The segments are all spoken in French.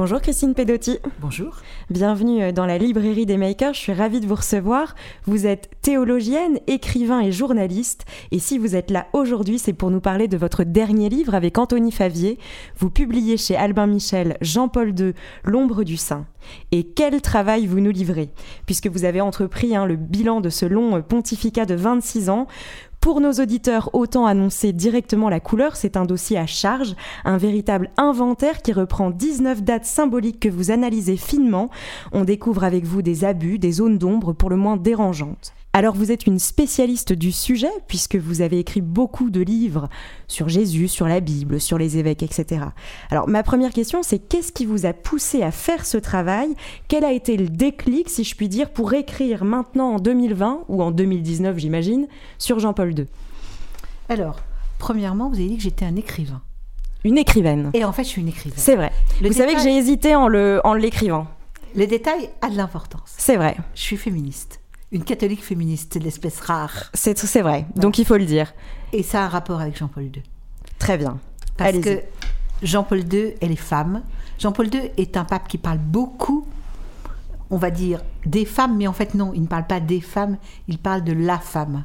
Bonjour Christine Pedotti. Bonjour. Bienvenue euh, dans la librairie des makers. Je suis ravie de vous recevoir. Vous êtes théologienne, écrivain et journaliste. Et si vous êtes là aujourd'hui, c'est pour nous parler de votre dernier livre avec Anthony Favier. Vous publiez chez Albin Michel Jean-Paul II, L'ombre du Saint. Et quel travail vous nous livrez, puisque vous avez entrepris hein, le bilan de ce long euh, pontificat de 26 ans. Pour nos auditeurs, autant annoncer directement la couleur, c'est un dossier à charge, un véritable inventaire qui reprend 19 dates symboliques que vous analysez finement. On découvre avec vous des abus, des zones d'ombre pour le moins dérangeantes. Alors vous êtes une spécialiste du sujet puisque vous avez écrit beaucoup de livres sur Jésus, sur la Bible, sur les évêques, etc. Alors ma première question c'est qu'est-ce qui vous a poussé à faire ce travail? Quel a été le déclic, si je puis dire, pour écrire maintenant en 2020 ou en 2019 j'imagine, sur Jean-Paul II Alors, premièrement, vous avez dit que j'étais un écrivain. Une écrivaine. Et en fait, je suis une écrivaine. C'est vrai. vous savez que j'ai hésité en l'écrivant. Le détail a de l'importance. C'est vrai. Je suis féministe une catholique féministe, c'est l'espèce rare. C'est vrai, donc il faut le dire. Et ça a un rapport avec Jean-Paul II. Très bien. Parce que Jean-Paul II et les femmes. Jean-Paul II est un pape qui parle beaucoup, on va dire, des femmes, mais en fait non, il ne parle pas des femmes, il parle de la femme.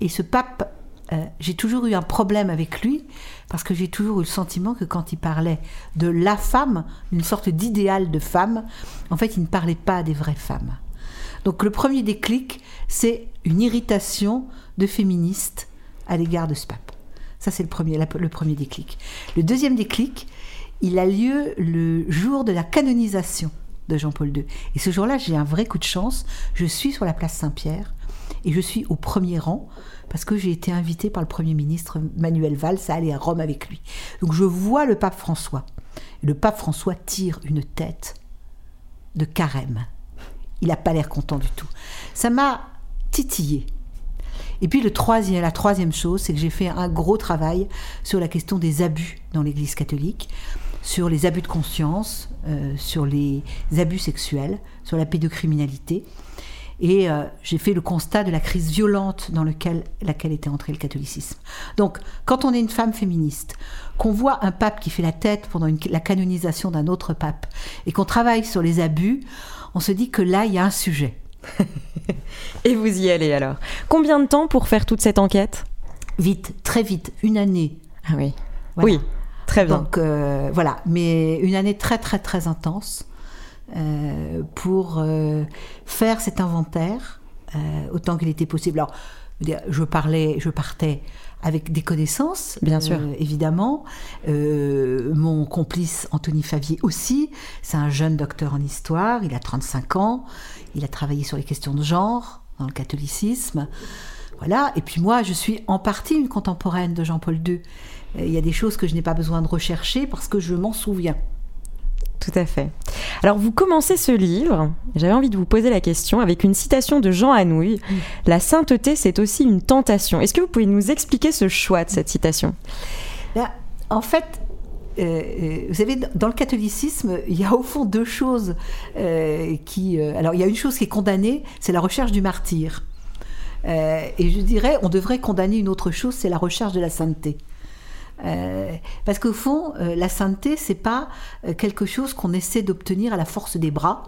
Et ce pape, euh, j'ai toujours eu un problème avec lui, parce que j'ai toujours eu le sentiment que quand il parlait de la femme, d'une sorte d'idéal de femme, en fait, il ne parlait pas des vraies femmes. Donc le premier déclic, c'est une irritation de féministes à l'égard de ce pape. Ça, c'est le premier, le premier déclic. Le deuxième déclic, il a lieu le jour de la canonisation de Jean-Paul II. Et ce jour-là, j'ai un vrai coup de chance. Je suis sur la place Saint-Pierre et je suis au premier rang parce que j'ai été invité par le Premier ministre Manuel Valls à aller à Rome avec lui. Donc je vois le pape François. Le pape François tire une tête de carême il n'a pas l'air content du tout. Ça m'a titillé. Et puis le troisième, la troisième chose, c'est que j'ai fait un gros travail sur la question des abus dans l'Église catholique, sur les abus de conscience, euh, sur les abus sexuels, sur la pédocriminalité. Et euh, j'ai fait le constat de la crise violente dans laquelle était entré le catholicisme. Donc, quand on est une femme féministe, qu'on voit un pape qui fait la tête pendant la canonisation d'un autre pape, et qu'on travaille sur les abus, on se dit que là, il y a un sujet. Et vous y allez alors. Combien de temps pour faire toute cette enquête? Vite, très vite, une année. Ah oui. Oui, très bien. Donc euh, voilà, mais une année très très très intense euh, pour euh, faire cet inventaire autant qu'il était possible. Alors, je parlais, je partais avec des connaissances, bien sûr, euh, évidemment. Euh, mon complice Anthony Favier aussi, c'est un jeune docteur en histoire, il a 35 ans, il a travaillé sur les questions de genre dans le catholicisme. Voilà, et puis moi, je suis en partie une contemporaine de Jean-Paul II. Il y a des choses que je n'ai pas besoin de rechercher parce que je m'en souviens. Tout à fait. Alors vous commencez ce livre, j'avais envie de vous poser la question avec une citation de Jean Anouilh. La sainteté, c'est aussi une tentation. Est-ce que vous pouvez nous expliquer ce choix de cette citation? En fait, euh, euh, vous savez, dans le catholicisme, il y a au fond deux choses euh, qui... alors, il y a une chose qui est condamnée, c'est la recherche du martyr. et je dirais, on devrait condamner une autre chose, c'est la recherche de la sainteté. Euh, parce qu'au fond, euh, la sainteté, c'est pas euh, quelque chose qu'on essaie d'obtenir à la force des bras.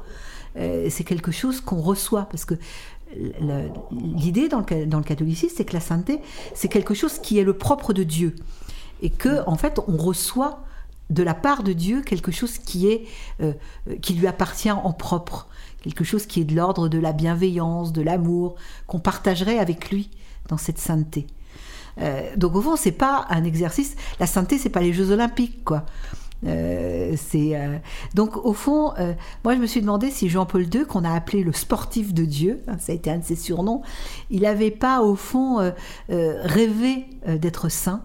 c'est quelque chose qu'on reçoit. Parce que l'idée dans le, catholicisme, c'est que la sainteté, c'est quelque chose qui est le propre de Dieu. Et que, en fait, on reçoit de la part de Dieu quelque chose qui qui lui appartient en propre, quelque chose qui est de l'ordre de la bienveillance, de l'amour, qu'on partagerait avec lui dans cette sainteté. Euh, donc au fond, c'est pas un exercice. La santé, c'est pas les Jeux Olympiques, quoi. Euh, c'est euh, donc au fond, moi je me suis demandé si Jean-Paul II, qu'on a appelé le sportif de Dieu, hein, ça a été un de ses surnoms, il n'avait pas au fond rêvé d'être saint.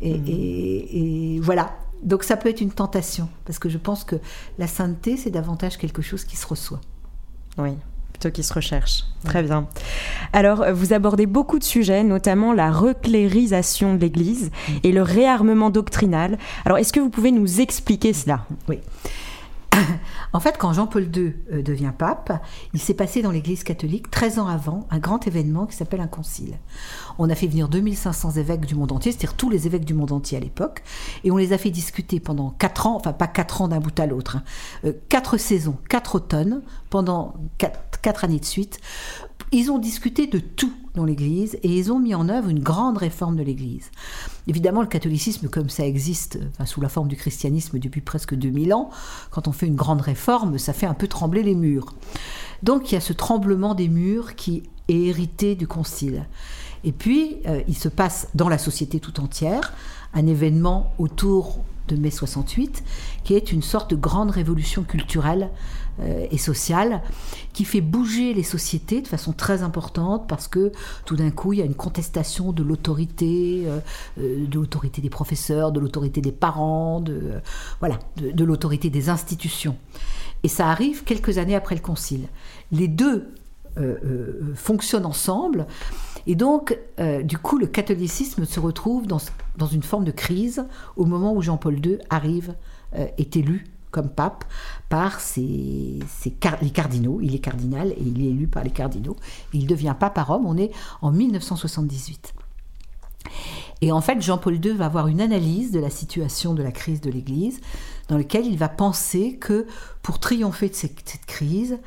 Et, mmh. et, voilà. Donc ça peut être une tentation, parce que je pense que la sainteté, c'est davantage quelque chose qui se reçoit. Oui plutôt qui se recherche. Très bien. Alors, vous abordez beaucoup de sujets, notamment la reclérisation de l'Église mm. et le réarmement doctrinal. Alors, est-ce que vous pouvez nous expliquer cela? Oui. En fait, quand Jean-Paul II euh, devient pape, il s'est passé dans l'Église catholique, 13 ans avant, un grand événement qui s'appelle un concile. On a fait venir 2500 évêques du monde entier, c'est-à-dire tous les évêques du monde entier à l'époque, et on les a fait discuter pendant 4 ans, enfin pas 4 ans d'un bout à l'autre, 4 hein, euh, saisons, 4 automnes, pendant 4 années de suite, ils ont discuté de tout dans l'Église et ils ont mis en œuvre une grande réforme de l'Église. Évidemment, le catholicisme, comme ça existe sous la forme du christianisme depuis presque 2000 ans, quand on fait une grande réforme, ça fait un peu trembler les murs. Donc il y a ce tremblement des murs qui est hérité du Concile. Et puis, euh, il se passe dans la société tout entière un événement autour de mai 68, qui est une sorte de grande révolution culturelle euh, et sociale, qui fait bouger les sociétés de façon très importante, parce que tout d'un coup, il y a une contestation de l'autorité, euh, de l'autorité des professeurs, de l'autorité des parents, de, voilà, de l'autorité des institutions. Et ça arrive quelques années après le Concile. Les deux fonctionnent ensemble et donc, euh, du coup, le catholicisme se retrouve dans, dans, une forme de crise au moment où Jean-Paul II arrive, euh, est élu comme pape par les cardinaux. Il est cardinal et il est élu par les cardinaux. il devient pape à Rome. On est en 1978. Et en fait, Jean-Paul II va avoir une analyse de la situation de la crise de l'Église, dans laquelle il va penser que pour triompher de cette crise,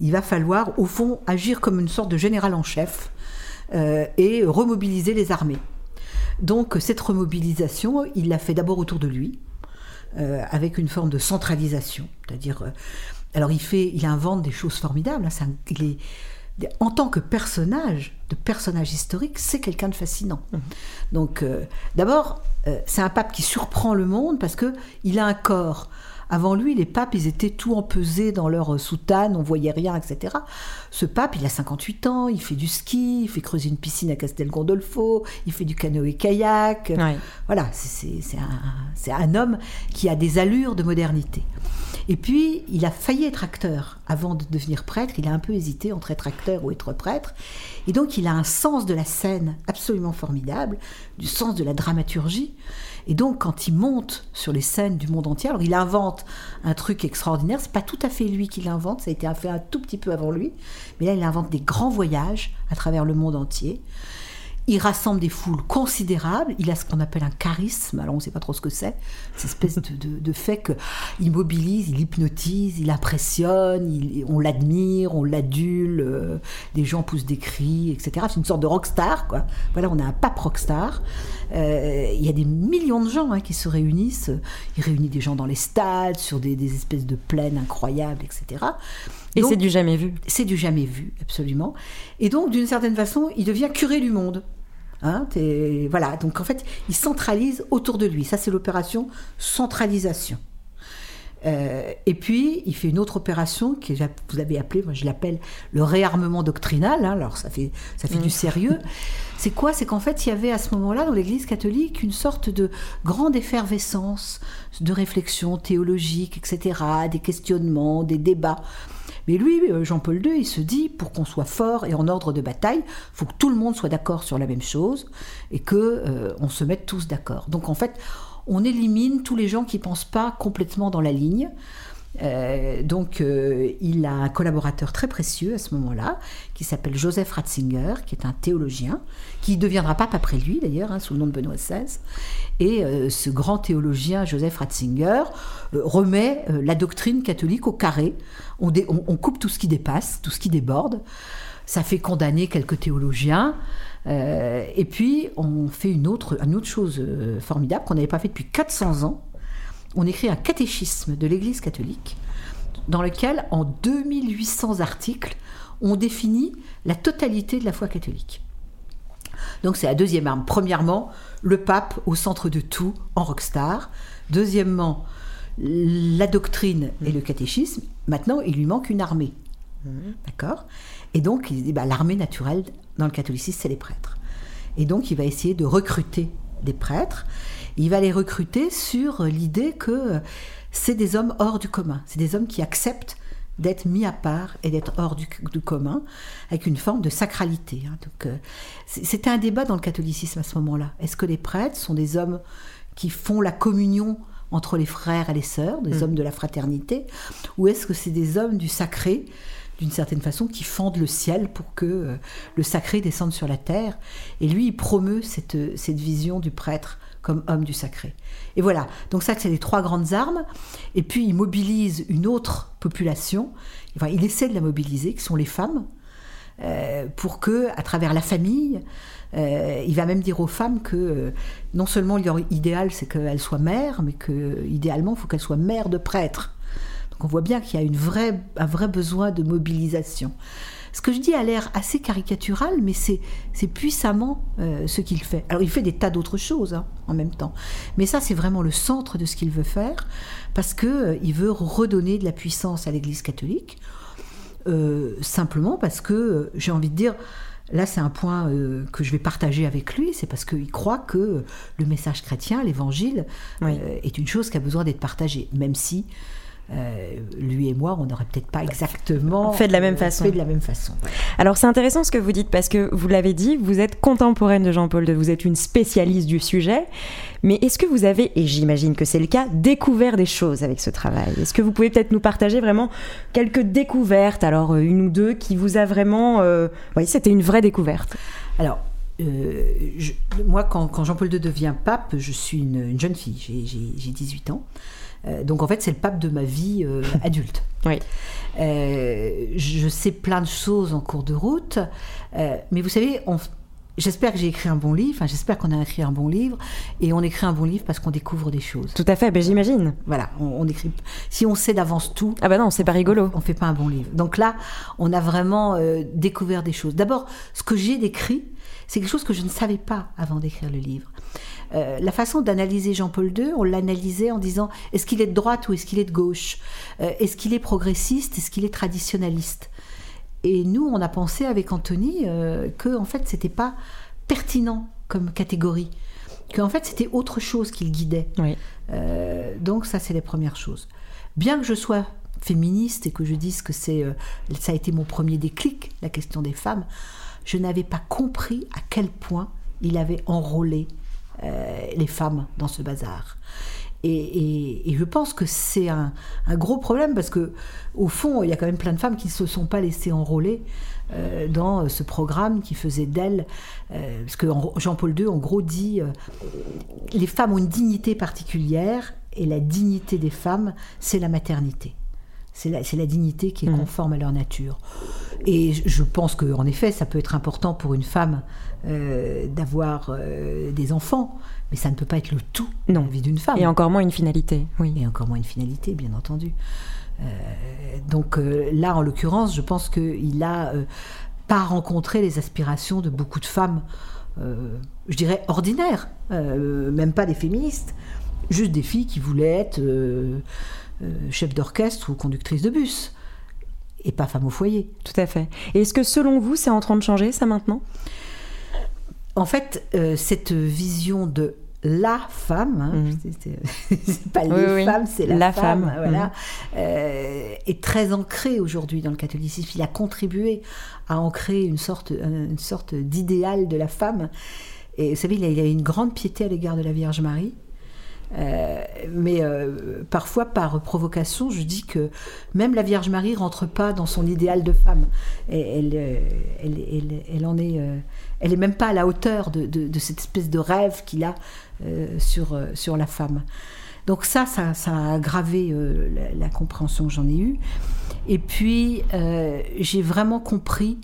il va falloir, au fond, agir comme une sorte de général en chef euh, et remobiliser les armées. Donc cette remobilisation, il l'a fait d'abord autour de lui, euh, avec une forme de centralisation. C'est-à-dire, euh, alors il fait, il invente des choses formidables. Hein, il est, en tant que personnage, de personnage historique, c'est quelqu'un de fascinant. Mmh. Donc, d'abord, c'est un pape qui surprend le monde parce que il a un corps avant lui, les papes, ils étaient tout empesés dans leur soutane, on voyait rien, etc. Ce pape, il a 58 ans, il fait du ski, il fait creuser une piscine à Castel Gondolfo, il fait du canoë-kayak. Voilà, c'est un, un homme qui a des allures de modernité. Et puis, il a failli être acteur avant de devenir prêtre. Il a un peu hésité entre être acteur ou être prêtre. Et donc, il a un sens de la scène absolument formidable, du sens de la dramaturgie. Et donc, quand il monte sur les scènes du monde entier, alors il invente un truc extraordinaire. C'est pas tout à fait lui qui l'invente, ça a été fait un tout petit peu avant lui. Mais là, il invente des grands voyages à travers le monde entier. Il rassemble des foules considérables. Il a ce qu'on appelle un charisme. Alors, on ne sait pas trop ce que c'est. Cette espèce de, fait qu'il mobilise, il hypnotise, il impressionne, on l'admire, on l'adule. Euh, des gens poussent des cris, etc. C'est une sorte de rockstar, quoi. Voilà, on a un pape rockstar. Euh, il y a des millions de gens hein, qui se réunissent. Il réunit des gens dans les stades, sur des, des espèces de plaines incroyables, etc. Et c'est du jamais vu. C'est du jamais vu, absolument. Et donc, d'une certaine façon, il devient curé du monde. Hein, voilà, donc en fait, il centralise autour de lui. Ça, c'est l'opération centralisation. Euh, et puis, il fait une autre opération que vous avez appelée, moi je l'appelle le réarmement doctrinal. Hein, alors, ça fait, ça fait du mm. sérieux. C'est quoi? C'est qu'en fait, il y avait à ce moment-là, dans l'Église catholique, une sorte de grande effervescence de réflexion théologique, etc., des questionnements, des débats. Mais lui, euh, Jean-Paul II, il se dit, pour qu'on soit fort et en ordre de bataille, il faut que tout le monde soit d'accord sur la même chose et que euh, on se mette tous d'accord. Donc en fait, on élimine tous les gens qui ne pensent pas complètement dans la ligne. Euh, donc, il a un collaborateur très précieux à ce moment-là, qui s'appelle Joseph Ratzinger, qui est un théologien, qui deviendra pape après lui d'ailleurs, hein, sous le nom de Benoît XVI. Et ce grand théologien, Joseph Ratzinger, remet la doctrine catholique au carré on, coupe tout ce qui dépasse, tout ce qui déborde. Ça fait condamner quelques théologiens. Euh, et puis, on fait une autre, une autre chose euh, formidable qu'on n'avait pas fait depuis 400 ans. On écrit un catéchisme de l'Église catholique dans lequel, en 2800 articles, on définit la totalité de la foi catholique. Donc c'est la deuxième arme. Premièrement, le pape au centre de tout, en rockstar. Deuxièmement, la doctrine et le catéchisme. Maintenant, il lui manque une armée. D'accord? Et donc, il dit bah, l'armée naturelle dans le catholicisme, c'est les prêtres. Et donc, il va essayer de recruter des prêtres. il va les recruter sur l'idée que c'est des hommes hors du commun, c'est des hommes qui acceptent d'être mis à part et d'être hors du, commun, avec une forme de sacralité. Hein. Donc, euh, c'était un débat dans le catholicisme à ce moment-là. Est-ce que les prêtres sont des hommes qui font la communion entre les frères et les sœurs, des mm. hommes de la fraternité, ou est-ce que c'est des hommes du sacré, d'une certaine façon, qui fendent le ciel pour que euh, le sacré descende sur la terre Et lui, il promeut cette, cette vision du prêtre comme homme du sacré. Et voilà, donc ça c'est les trois grandes armes. Et puis il mobilise une autre population, enfin, il essaie de la mobiliser, qui sont les femmes, euh, pour que, à travers la famille, euh, il va même dire aux femmes que euh, non seulement leur idéal c'est qu'elles soient mères, mais que idéalement il faut qu'elles soient mères de prêtres. Donc on voit bien qu'il y a une vraie, un vrai besoin de mobilisation. Ce que je dis a l'air assez caricatural, mais c'est puissamment euh, ce qu'il fait. Alors il fait des tas d'autres choses hein, en même temps. Mais ça, c'est vraiment le centre de ce qu'il veut faire, parce qu'il euh, il veut redonner de la puissance à l'Église catholique, euh, simplement parce que, j'ai envie de dire, là c'est un point que je vais partager avec lui, c'est parce qu'il croit que le message chrétien, l'évangile, est une chose qui a besoin d'être partagée, même si euh, lui et moi, on n'aurait peut-être pas exactement fait de la même façon. Fait de la même façon. Alors c'est intéressant ce que vous dites parce que vous l'avez dit, vous êtes contemporaine de Jean-Paul II, vous êtes une spécialiste du sujet. Mais est-ce que vous avez, et j'imagine que c'est le cas, découvert des choses avec ce travail? Est-ce que vous pouvez peut-être nous partager vraiment quelques découvertes, alors euh, une ou deux, qui vous a vraiment... Euh, oui, c'était une vraie découverte? Alors, moi, quand, Jean-Paul II devient pape, je suis une, une jeune fille, j'ai 18 ans. Euh, donc en fait, c'est le pape de ma vie euh, adulte. Oui. Euh, je sais plein de choses en cours de route, mais vous savez, J'espère que j'ai écrit un bon livre, enfin, j'espère qu'on a écrit un bon livre, et on écrit un bon livre parce qu'on découvre des choses. Tout à fait, ben, j'imagine. Voilà, on, écrit. Si on sait d'avance tout. Ah ben non, c'est pas rigolo. On, fait pas un bon livre. Donc là, on a vraiment découvert des choses. D'abord, ce que j'ai décrit, c'est quelque chose que je ne savais pas avant d'écrire le livre. Euh, la façon d'analyser Jean-Paul II, on l'analysait en disant est-ce qu'il est de droite ou est-ce qu'il est de gauche euh, Est-ce qu'il est progressiste Est-ce qu'il est traditionnaliste? Et nous, on a pensé avec Anthony euh, que en fait, c'était pas pertinent comme catégorie, qu'en fait, c'était autre chose qui le guidait. donc ça, c'est les premières choses. Bien que je sois féministe et que je dise que c'est ça a été mon premier déclic, la question des femmes, je n'avais pas compris à quel point il avait enrôlé les femmes dans ce bazar. Et, je pense que c'est un, gros problème parce que au fond, il y a quand même plein de femmes qui ne se sont pas laissées enrôler euh, dans ce programme qui faisait d'elles, euh, parce que Jean-Paul II, en gros, dit les femmes ont une dignité particulière et la dignité des femmes, c'est la maternité. C'est la, la, dignité qui est mmh. conforme à leur nature. Et je pense qu'en effet, ça peut être important pour une femme euh, d'avoir euh, des enfants, mais ça ne peut pas être le tout dans la vie d'une femme. Et encore moins une finalité, oui. Et encore moins une finalité, bien entendu. Euh, donc là, en l'occurrence, je pense qu'il n'a pas rencontré les aspirations de beaucoup de femmes, je dirais ordinaires, même pas des féministes, juste des filles qui voulaient être chef d'orchestre ou conductrice de bus et pas femme au foyer. Tout à fait. Et est-ce que selon vous, c'est en train de changer ça maintenant? En fait, euh, cette vision de la femme, hein, mmh. c'est pas les femmes, c'est la, femme, voilà, mmh. euh, est très ancrée aujourd'hui dans le catholicisme. Il a contribué à ancrer une sorte, une sorte d'idéal de la femme. Et vous savez, il a une grande piété à l'égard de la Vierge Marie. Euh, mais euh, parfois, par provocation, je dis que même la Vierge Marie rentre pas dans son idéal de femme. elle, euh, elle, elle, en est, elle est même pas à la hauteur de, cette espèce de rêve qu'il a sur, sur la femme. Donc ça, ça, a aggravé la, compréhension que j'en ai eue. Et puis, j'ai vraiment compris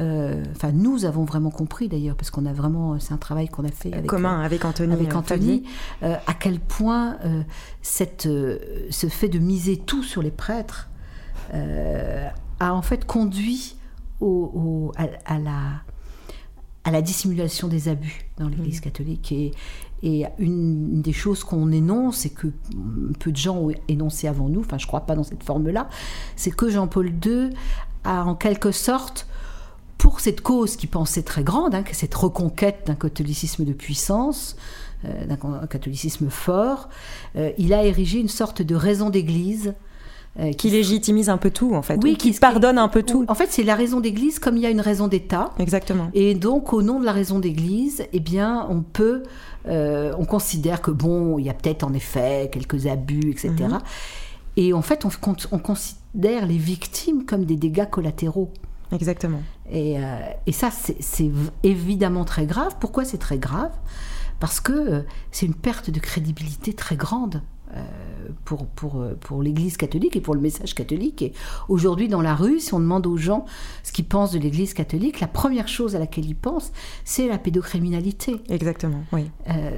enfin, nous avons vraiment compris d'ailleurs, parce qu'on a vraiment, c'est un travail qu'on a fait avec, commun avec Anthony, avec Anthony euh, à quel point euh, cette, ce fait de miser tout sur les prêtres a en fait conduit au, à, la, à la dissimulation des abus dans l'Église mmh. catholique. Et, et une des choses qu'on énonce, et que peu de gens ont énoncé avant nous, enfin je ne crois pas dans cette forme-là, c'est que Jean-Paul II a en quelque sorte pour cette cause qu'il pensait très grande, hein, cette reconquête d'un catholicisme de puissance, euh, d'un catholicisme fort, euh, il a érigé une sorte de raison d'église. Euh, qui, légitimise un peu tout, en fait. Oui, qui, pardonne un peu tout. En fait, c'est la raison d'église comme il y a une raison d'État. Exactement. Et donc, au nom de la raison d'église, eh bien, on peut, on considère que, bon, il y a peut-être en effet quelques abus, etc. Mhm. Et en fait, on, on considère les victimes comme des dégâts collatéraux. Exactement. Et, euh, et ça, c'est évidemment très grave. Pourquoi c'est très grave? Parce que euh, c'est une perte de crédibilité très grande. Euh, pour, pour, pour l'Église catholique et pour le message catholique. Et aujourd'hui, dans la rue, si on demande aux gens ce qu'ils pensent de l'Église catholique, la première chose à laquelle ils pensent, c'est la pédocriminalité. Exactement, oui.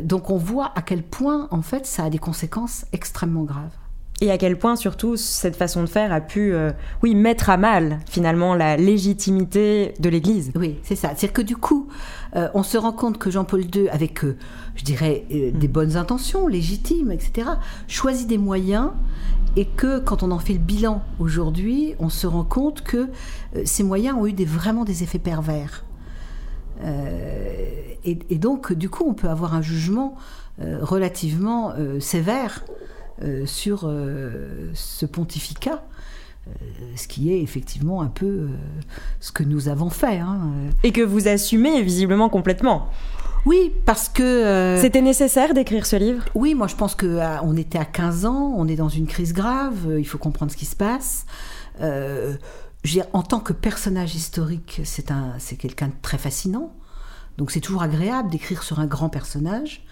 donc on voit à quel point, en fait, ça a des conséquences extrêmement graves et à quel point surtout cette façon de faire a pu, euh, oui, mettre à mal finalement la légitimité de l'Église. Oui, c'est ça. C'est-à-dire que du coup, euh, on se rend compte que Jean-Paul II, avec, euh, je dirais, des mm. bonnes intentions, légitimes, etc., choisit des moyens et que quand on en fait le bilan aujourd'hui, on se rend compte que ces moyens ont eu des, vraiment des effets pervers. Et, et, donc, du coup, on peut avoir un jugement relativement sévère sur euh, ce pontificat. Euh, ce qui est effectivement un peu ce que nous avons fait. Hein, Et que vous assumez visiblement complètement. Oui, parce que... C'était nécessaire d'écrire ce livre? Oui, moi je pense qu'on était à 15 ans, on est dans une crise grave, il faut comprendre ce qui se passe. dire, en tant que personnage historique, c'est quelqu'un de très fascinant. Donc c'est toujours agréable d'écrire sur un grand personnage.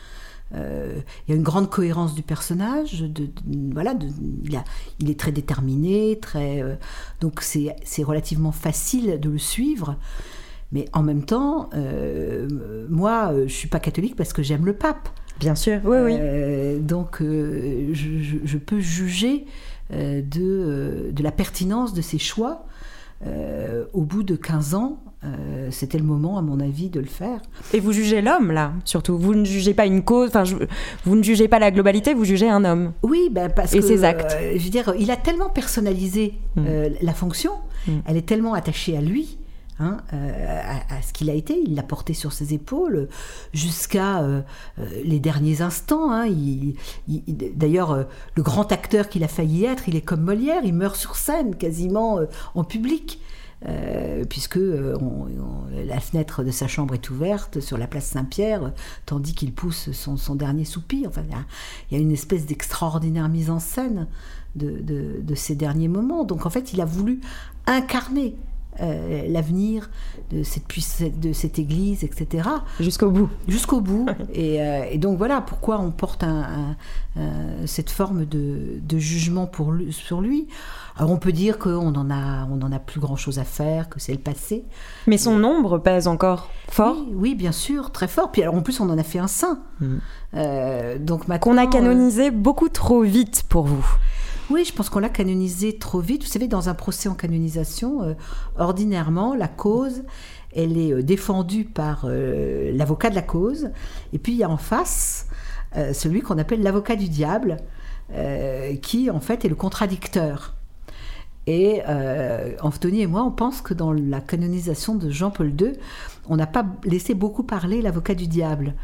Euh, il y a une grande cohérence du personnage. De, voilà, il, a, il, est très déterminé, très, euh, donc c'est relativement facile de le suivre. Mais en même temps, euh, moi, je suis pas catholique parce que j'aime le pape. Bien sûr, oui, oui. donc, je, je, peux juger de, de, la pertinence de ses choix au bout de 15 ans euh, c'était le moment, à mon avis, de le faire. Et vous jugez l'homme, là, surtout. Vous ne jugez pas une cause, enfin, vous ne jugez pas la globalité, vous jugez un homme. Oui, ben parce et que. ses actes. Euh, je veux dire, il a tellement personnalisé mm. euh, la fonction, mm. elle est tellement attachée à lui. Hein, à, ce qu'il a été, il l'a porté sur ses épaules jusqu'à les derniers instants. Hein, D'ailleurs, le grand acteur qu'il a failli être, il est comme Molière, il meurt sur scène, quasiment en public. Euh, puisque euh, la fenêtre de sa chambre est ouverte sur la place Saint-Pierre, tandis qu'il pousse son, dernier soupir. Enfin, il y, a une espèce d'extraordinaire mise en scène de, ces derniers moments. Donc en fait, il a voulu incarner euh, l'avenir de cette, de cette église, etc. Jusqu'au bout. Jusqu'au bout. et, donc voilà pourquoi on porte cette forme de, jugement pour, sur lui. Alors on peut dire qu'on en a, on en a plus grand chose à faire, que c'est le passé. Mais son nombre pèse encore fort. Oui, bien sûr, très fort. Puis alors en plus on en a fait un saint. Mm. Euh, donc qu'on a canonisé euh, beaucoup trop vite pour vous. Oui, je pense qu'on l'a canonisé trop vite. Vous savez, dans un procès en canonisation, euh, ordinairement, la cause, elle est défendue par l'avocat de la cause, et puis il y a en face celui qu'on appelle l'avocat du diable, qui en fait est le contradicteur. Et euh, Anthony et moi, on pense que dans la canonisation de Jean-Paul II, on n'a pas laissé beaucoup parler l'avocat du diable.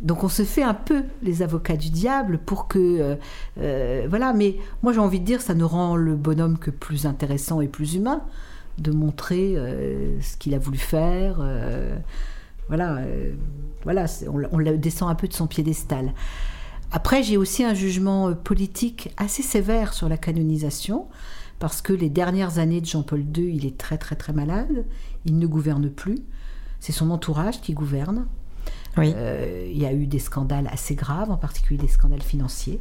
Donc on se fait un peu les avocats du diable pour que... Euh, euh, voilà, mais moi j'ai envie de dire, ça ne rend le bonhomme que plus intéressant et plus humain de montrer ce qu'il a voulu faire. voilà, voilà on, on le descend un peu de son piédestal. Après, j'ai aussi un jugement politique assez sévère sur la canonisation parce que les dernières années de Jean-Paul II, il est très très très malade, il ne gouverne plus, c'est son entourage qui gouverne. Euh, il y a eu des scandales assez graves, en particulier des scandales financiers.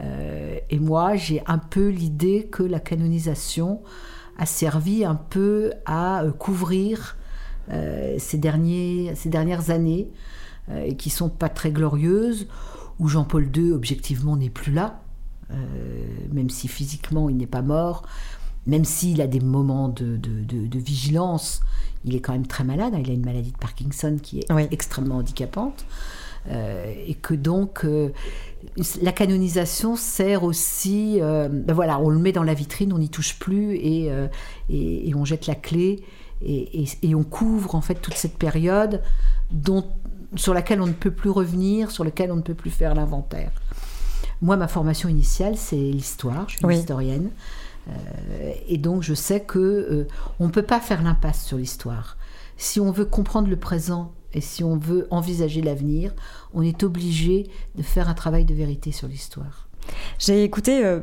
Euh, et moi, j'ai un peu l'idée que la canonisation a servi un peu à euh, couvrir ces, derniers, ces dernières années, qui sont pas très glorieuses, où Jean-Paul II, objectivement, n'est plus là. Même si physiquement il n'est pas mort, même s'il a des moments de, de, vigilance, il est quand même très malade. Hein. Il a une maladie de Parkinson qui est extrêmement handicapante. Euh, et que donc euh, la canonisation sert aussi, ben voilà, on le met dans la vitrine, on n'y touche plus et, et, on jette la clé et, et, on couvre en fait toute cette période dont, sur laquelle on ne peut plus revenir, sur laquelle on ne peut plus faire l'inventaire. Moi, ma formation initiale, c'est l'histoire. Je suis historienne. Euh, et donc, je sais que euh, on ne peut pas faire l'impasse sur l'histoire. Si on veut comprendre le présent et si on veut envisager l'avenir, on est obligé de faire un travail de vérité sur l'histoire. J'ai écouté euh,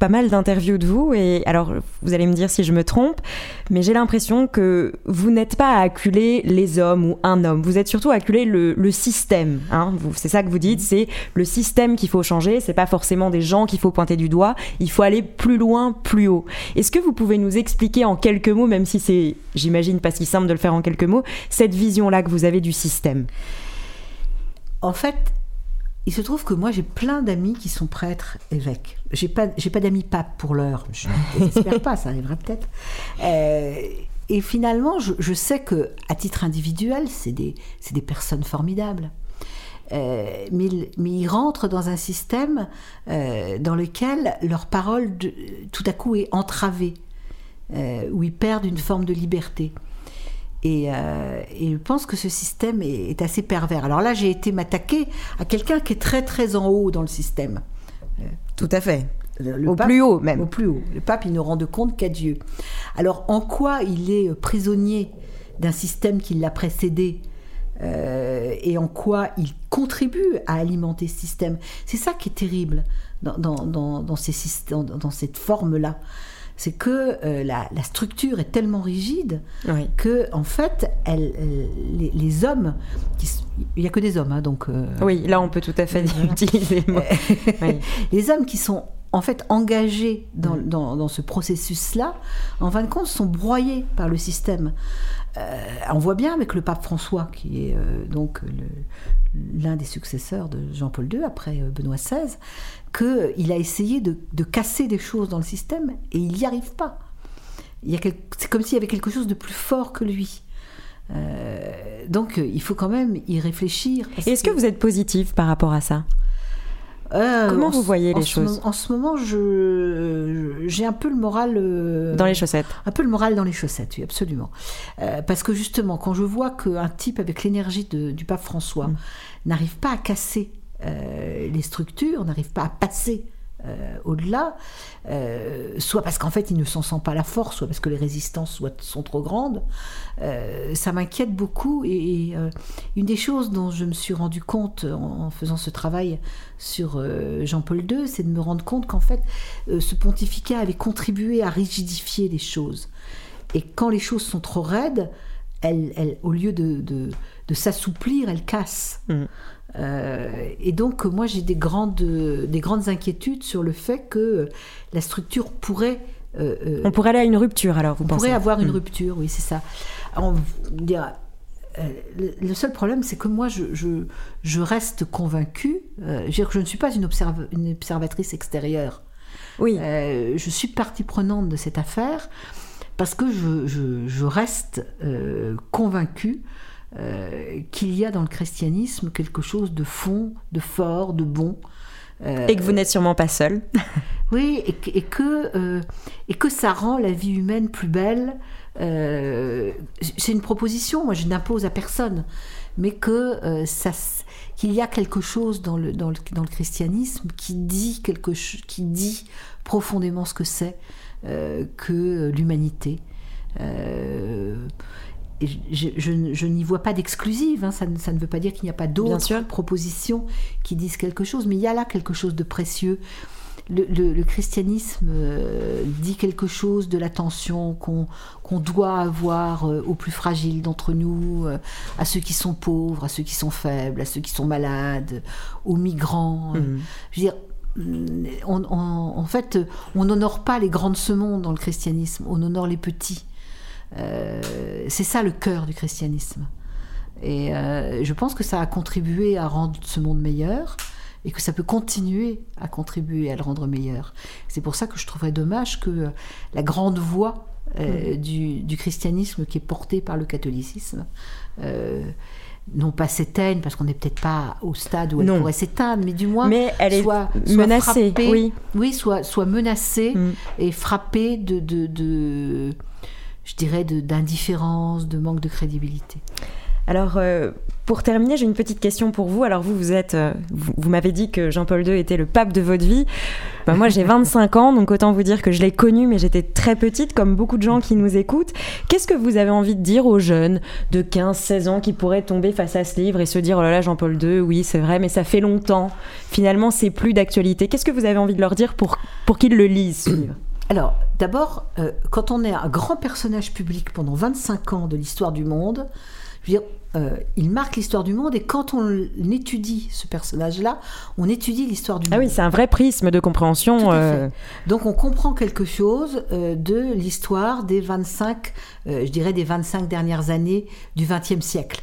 pas mal d'interviews de vous et alors vous allez me dire si je me trompe, mais j'ai l'impression que vous n'êtes pas à acculer les hommes ou un homme, vous êtes surtout à acculer le, système. Hein. C'est ça que vous dites, c'est le système qu'il faut changer, c'est pas forcément des gens qu'il faut pointer du doigt, il faut aller plus loin, plus haut. Est-ce que vous pouvez nous expliquer en quelques mots, même si c'est, j'imagine, pas si simple de le faire en quelques mots, cette vision-là que vous avez du système? En fait, il se trouve que moi, j'ai plein d'amis qui sont prêtres, évêques. J'ai pas, j'ai pas d'amis papes pour l'heure. Je n'espère pas, ça arrivera peut-être. Euh, et finalement, je, sais que à titre individuel, c'est des, c'est des personnes formidables. Euh, mais, mais, ils rentrent dans un système euh, dans lequel leur parole, tout à coup, est entravée, où ils perdent une forme de liberté. Euh, et, je pense que ce système est, assez pervers. Alors là, j'ai été m'attaquer à quelqu'un qui est très très en haut dans le système. Tout à fait. au plus haut même. Au plus haut. Le pape, il ne rend de compte qu'à Dieu. Alors en quoi il est prisonnier d'un système qui l'a précédé euh, et en quoi il contribue à alimenter ce système? C'est ça qui est terrible dans, dans, dans, ces, dans cette forme-là c'est que euh, la, structure est tellement rigide que en fait, elle, les, hommes, il n'y a que des hommes, hein, donc. Euh, oui, là on peut tout à fait utiliser. Les hommes qui sont en fait engagés dans, mm. dans, dans ce processus-là, en fin de compte, sont broyés par le système. Euh, on voit bien avec le pape François, qui est donc l'un des successeurs de Jean-Paul II après Benoît XVI, qu'il a essayé de, casser des choses dans le système et il n'y arrive pas. C'est comme s'il y avait quelque chose de plus fort que lui. Euh, donc il faut quand même y réfléchir. Est-ce que... vous êtes positif par rapport à ça? Euh, Comment vous voyez les choses En ce moment, j'ai un peu le moral euh, dans les chaussettes. Un peu le moral dans les chaussettes, oui, absolument. parce que justement, quand je vois qu'un type avec l'énergie du pape François mm. n'arrive pas à casser euh, les structures n'arrivent pas à passer euh, au-delà, euh, soit parce qu'en fait il ne s'en sent pas la force, soit parce que les résistances sont trop grandes. ça m'inquiète beaucoup et, une des choses dont je me suis rendu compte en, faisant ce travail sur Jean-Paul II, c'est de me rendre compte qu'en fait ce pontificat avait contribué à rigidifier les choses. Et quand les choses sont trop raides, elles, au lieu de, s'assouplir, elles cassent. Mmh. Euh, et donc, moi, j'ai des grandes, des grandes inquiétudes sur le fait que la structure pourrait. Euh, euh, on pourrait aller à une rupture, alors, vous on pourrait avoir une hmm. rupture, oui, c'est ça. On, le seul problème, c'est que moi, je, je, je reste convaincue. je, ne suis pas une, une observatrice extérieure. Oui. je suis partie prenante de cette affaire parce que je, je, je reste convaincue euh, qu'il y a dans le christianisme quelque chose de fond, de fort, de bon. Euh, et que vous n'êtes sûrement pas seul. oui, et, que, euh, et que ça rend la vie humaine plus belle. c'est une proposition, moi je n'impose à personne, mais que ça, qu'il y a quelque chose dans le, dans le, dans le christianisme qui dit, quelque, qui dit profondément ce que c'est que l'humanité je, n'y vois pas d'exclusive, hein. ça, ne veut pas dire qu'il n'y a pas d'autres propositions qui disent quelque chose, mais il y a là quelque chose de précieux. Le, christianisme euh, dit quelque chose de l'attention qu'on doit avoir euh, aux plus fragiles d'entre nous, euh, à ceux qui sont pauvres, à ceux qui sont faibles, à ceux qui sont malades, aux migrants. Mhm. Je veux dire, en fait, on n'honore pas les grands de ce monde dans le christianisme, on honore les petits. Euh, c'est ça le cœur du christianisme. Et euh, je pense que ça a contribué à rendre ce monde meilleur et que ça peut continuer à contribuer à le rendre meilleur. C'est pour ça que je trouverais dommage que la grande voix euh, mm. du, christianisme qui est portée par le catholicisme non pas s'éteigne parce qu'on n'est peut-être pas au stade où elle pourrait s'éteindre, mais du moins mais elle soit, est menacée, oui, oui, soit, soit menacée mm. et frappée de, de je dirais, d'indifférence, de, manque de crédibilité. Alors, euh, pour terminer, j'ai une petite question pour vous. Alors, vous, vous êtes, euh, vous, m'avez dit que Jean-Paul II était le pape de votre vie. Ben, moi, j'ai 25 ans, donc autant vous dire que je l'ai connu, mais j'étais très petite, comme beaucoup de gens qui nous écoutent. Qu'est-ce que vous avez envie de dire aux jeunes de 15, 16 ans qui pourraient tomber face à ce livre et se dire, oh là là, Jean-Paul II, oui, c'est vrai, mais ça fait longtemps. Finalement, c'est plus d'actualité. Qu'est-ce que vous avez envie de leur dire pour, pour qu'ils le lisent, ce livre? Alors, d'abord, euh, quand on est un grand personnage public pendant 25 ans de l'histoire du monde, je veux dire, euh, il marque l'histoire du monde et quand on étudie ce personnage-là, on étudie l'histoire du ah monde. Ah oui, c'est un vrai prisme de compréhension. Euh. Donc on comprend quelque chose euh, de l'histoire des 25, je dirais des 25 dernières années du XXe siècle.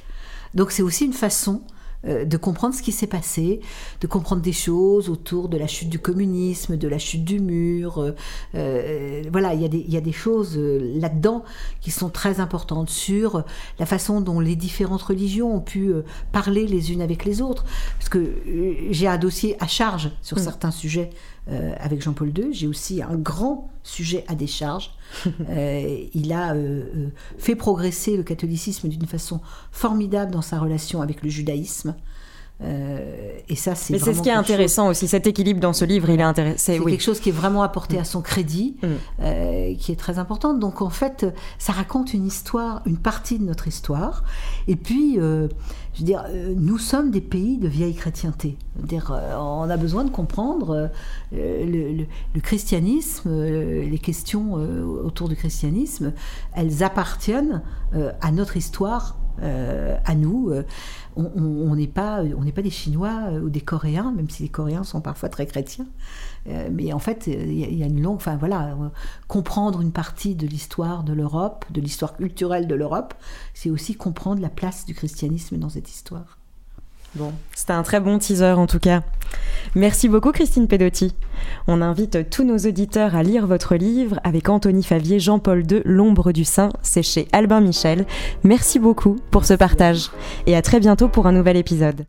Donc c'est aussi une façon de comprendre ce qui s'est passé, de comprendre des choses autour de la chute du communisme, de la chute du mur. Euh, euh, voilà, il y, y, a des choses là-dedans qui sont très importantes sur la façon dont les différentes religions ont pu parler les unes avec les autres. Parce que j'ai un dossier à charge sur mm. certains sujets euh, avec Jean-Paul II. J'ai aussi un grand sujet à décharge. Euh, il a euh, fait progresser le catholicisme d'une façon formidable dans sa relation avec le judaïsme. et ça, c'est. Mais c'est ce qui est intéressant aussi, cet équilibre dans ce livre, il est intéressant. C'est quelque chose qui est vraiment apporté à son crédit, mm. qui est très important. Donc en fait, ça raconte une histoire, une partie de notre histoire. Et puis, je veux dire, euh, nous sommes des pays de vieille chrétienté. Euh, on a besoin de comprendre euh, le, christianisme, les questions autour du christianisme, elles appartiennent à notre histoire, à nous. on n'est pas, on n'est pas des Chinois ou des Coréens, même si les Coréens sont parfois très chrétiens. Euh, mais en fait, il y, a une longue. Enfin voilà, euh, comprendre une partie de l'histoire de l'Europe, de l'histoire culturelle de l'Europe, c'est aussi comprendre la place du christianisme dans cette histoire. Bon, c'était un très bon teaser en tout cas. Merci beaucoup Christine Pedotti. On invite tous nos auditeurs à lire votre livre avec Anthony Favier, Jean-Paul II, L'ombre du Saint, c'est chez Albin Michel. Merci beaucoup pour ce partage et à très bientôt pour un nouvel épisode.